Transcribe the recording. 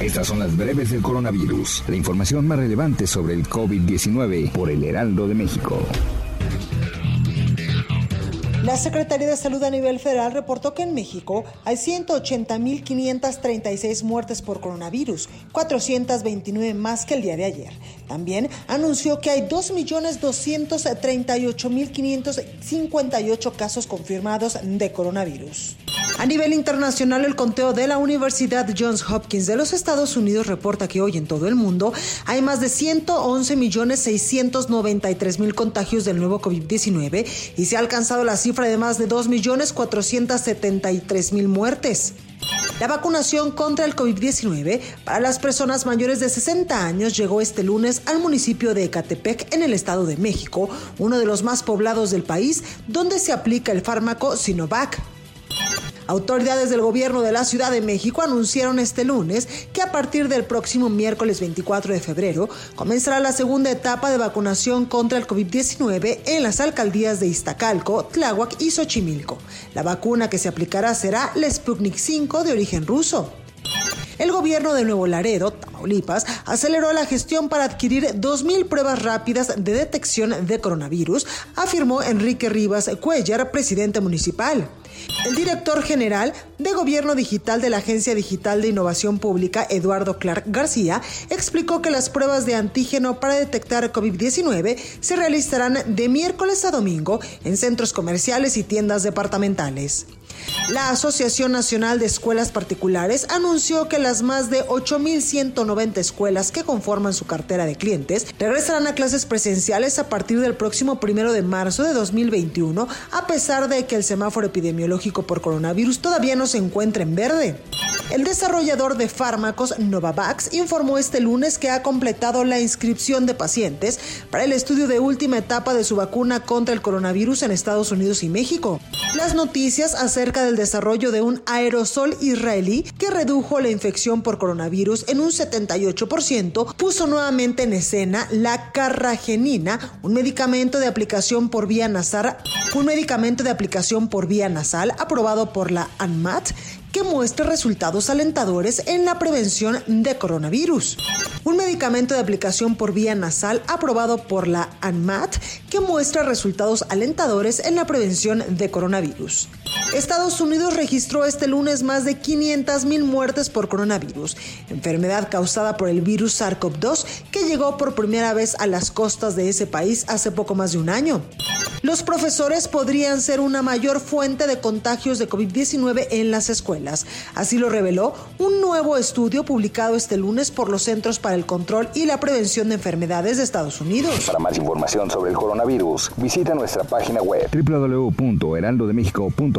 Estas son las breves del coronavirus, la información más relevante sobre el COVID-19 por el Heraldo de México. La Secretaría de Salud a nivel federal reportó que en México hay 180.536 muertes por coronavirus, 429 más que el día de ayer. También anunció que hay 2.238.558 casos confirmados de coronavirus. A nivel internacional, el conteo de la Universidad Johns Hopkins de los Estados Unidos reporta que hoy en todo el mundo hay más de 111.693.000 contagios del nuevo COVID-19 y se ha alcanzado la cifra de más de 2.473.000 muertes. La vacunación contra el COVID-19 para las personas mayores de 60 años llegó este lunes al municipio de Ecatepec, en el Estado de México, uno de los más poblados del país, donde se aplica el fármaco Sinovac. Autoridades del gobierno de la Ciudad de México anunciaron este lunes que a partir del próximo miércoles 24 de febrero comenzará la segunda etapa de vacunación contra el COVID-19 en las alcaldías de Iztacalco, Tláhuac y Xochimilco. La vacuna que se aplicará será la Sputnik 5 de origen ruso. El gobierno de Nuevo Laredo, Tamaulipas, aceleró la gestión para adquirir 2.000 pruebas rápidas de detección de coronavirus, afirmó Enrique Rivas Cuellar, presidente municipal. El director general de Gobierno Digital de la Agencia Digital de Innovación Pública, Eduardo Clark García, explicó que las pruebas de antígeno para detectar COVID-19 se realizarán de miércoles a domingo en centros comerciales y tiendas departamentales. La Asociación Nacional de Escuelas Particulares anunció que las más de 8.190 escuelas que conforman su cartera de clientes regresarán a clases presenciales a partir del próximo primero de marzo de 2021, a pesar de que el semáforo epidemiológico por coronavirus todavía no se encuentra en verde. El desarrollador de fármacos Novavax informó este lunes que ha completado la inscripción de pacientes para el estudio de última etapa de su vacuna contra el coronavirus en Estados Unidos y México. Las noticias acerca del desarrollo de un aerosol israelí que redujo la infección por coronavirus en un 78% puso nuevamente en escena la carragenina, un medicamento de aplicación por vía nasal, un medicamento de aplicación por vía nasal aprobado por la ANMAT que muestra resultados alentadores en la prevención de coronavirus. Un medicamento de aplicación por vía nasal aprobado por la ANMAT que muestra resultados alentadores en la prevención de coronavirus. Estados Unidos registró este lunes más de 500.000 muertes por coronavirus, enfermedad causada por el virus SARS-CoV-2 que llegó por primera vez a las costas de ese país hace poco más de un año. Los profesores podrían ser una mayor fuente de contagios de COVID-19 en las escuelas. Así lo reveló un nuevo estudio publicado este lunes por los Centros para el Control y la Prevención de Enfermedades de Estados Unidos. Para más información sobre el coronavirus, visita nuestra página web